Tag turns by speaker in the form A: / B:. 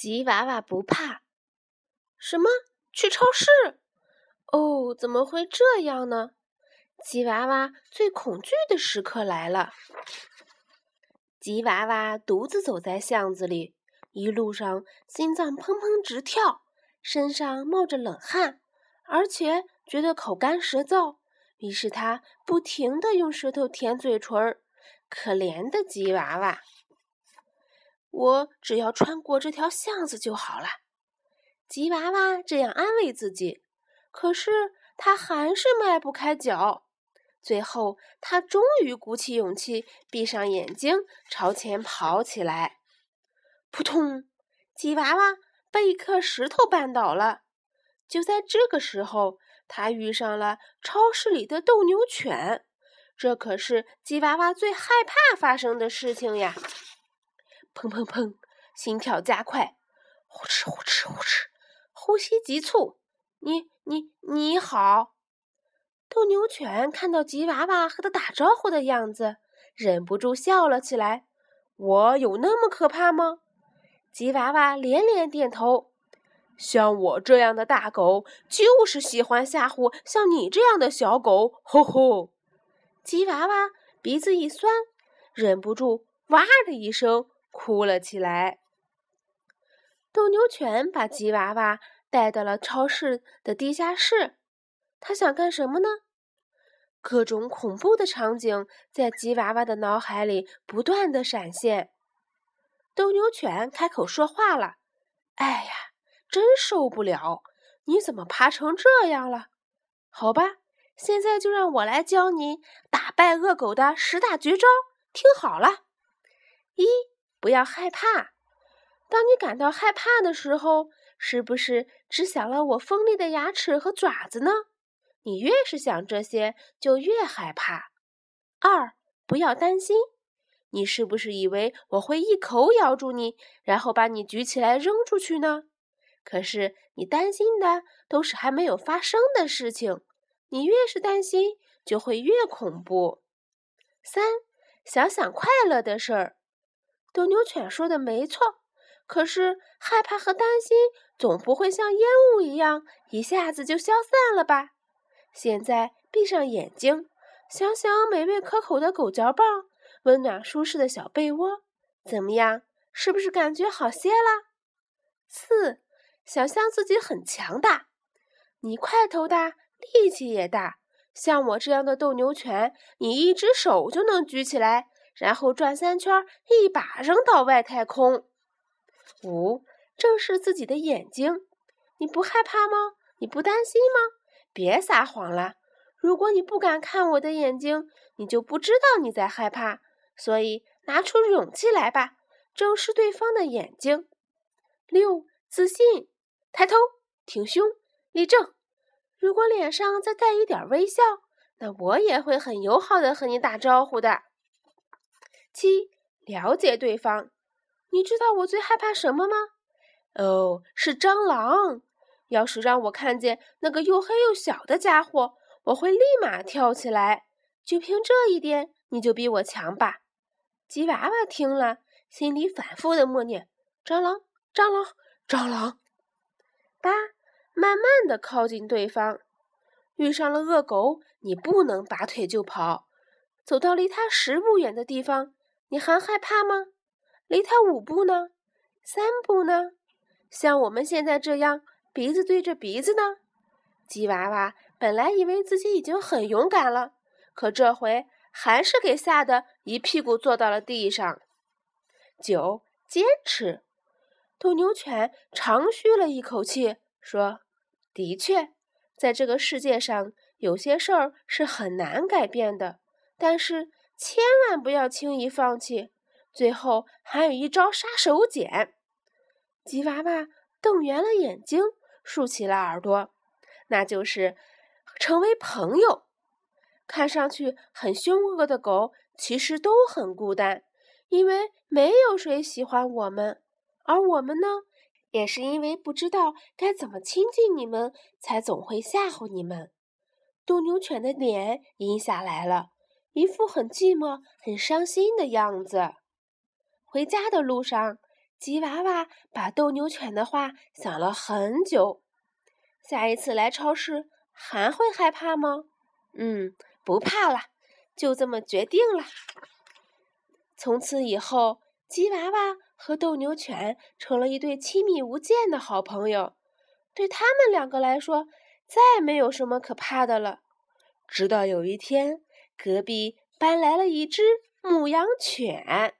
A: 吉娃娃不怕。什么？去超市？哦，怎么会这样呢？吉娃娃最恐惧的时刻来了。吉娃娃独自走在巷子里，一路上心脏砰砰直跳，身上冒着冷汗，而且觉得口干舌燥。于是他不停地用舌头舔嘴唇儿。可怜的吉娃娃，我只要穿过这条巷子就好了。吉娃娃这样安慰自己。可是他还是迈不开脚。最后，他终于鼓起勇气，闭上眼睛，朝前跑起来。扑通！吉娃娃被一颗石头绊倒了。就在这个时候，他遇上了超市里的斗牛犬。这可是吉娃娃最害怕发生的事情呀！砰砰砰，心跳加快，呼哧呼哧呼哧，呼吸急促。你你你好，斗牛犬看到吉娃娃和他打招呼的样子，忍不住笑了起来。我有那么可怕吗？吉娃娃连连点头。像我这样的大狗，就是喜欢吓唬像你这样的小狗。吼吼。吉娃娃鼻子一酸，忍不住“哇”的一声哭了起来。斗牛犬把吉娃娃带到了超市的地下室，他想干什么呢？各种恐怖的场景在吉娃娃的脑海里不断的闪现。斗牛犬开口说话了：“哎呀，真受不了！你怎么爬成这样了？好吧。”现在就让我来教你打败恶狗的十大绝招，听好了：一，不要害怕。当你感到害怕的时候，是不是只想了我锋利的牙齿和爪子呢？你越是想这些，就越害怕。二，不要担心。你是不是以为我会一口咬住你，然后把你举起来扔出去呢？可是你担心的都是还没有发生的事情。你越是担心，就会越恐怖。三，想想快乐的事儿。斗牛犬说的没错，可是害怕和担心总不会像烟雾一样一下子就消散了吧？现在闭上眼睛，想想美味可口的狗嚼棒，温暖舒适的小被窝，怎么样？是不是感觉好些了？四，想象自己很强大，你块头大。力气也大，像我这样的斗牛犬，你一只手就能举起来，然后转三圈，一把扔到外太空。五，正视自己的眼睛，你不害怕吗？你不担心吗？别撒谎了！如果你不敢看我的眼睛，你就不知道你在害怕。所以拿出勇气来吧，正视对方的眼睛。六，自信，抬头，挺胸，立正。如果脸上再带一点微笑，那我也会很友好的和你打招呼的。七，了解对方。你知道我最害怕什么吗？哦，是蟑螂。要是让我看见那个又黑又小的家伙，我会立马跳起来。就凭这一点，你就比我强吧？吉娃娃听了，心里反复的默念：蟑螂，蟑螂，蟑螂。八。慢慢的靠近对方，遇上了恶狗，你不能拔腿就跑，走到离它十步远的地方，你还害怕吗？离它五步呢？三步呢？像我们现在这样鼻子对着鼻子呢？吉娃娃本来以为自己已经很勇敢了，可这回还是给吓得一屁股坐到了地上。九，坚持。斗牛犬长吁了一口气，说。的确，在这个世界上，有些事儿是很难改变的。但是千万不要轻易放弃。最后还有一招杀手锏。吉娃娃瞪圆了眼睛，竖起了耳朵，那就是成为朋友。看上去很凶恶的狗，其实都很孤单，因为没有谁喜欢我们，而我们呢？也是因为不知道该怎么亲近你们，才总会吓唬你们。斗牛犬的脸阴下来了，一副很寂寞、很伤心的样子。回家的路上，吉娃娃把斗牛犬的话想了很久。下一次来超市还会害怕吗？嗯，不怕了，就这么决定了。从此以后，吉娃娃和斗牛犬成了一对亲密无间的好朋友。对他们两个来说，再没有什么可怕的了。直到有一天，隔壁搬来了一只牧羊犬。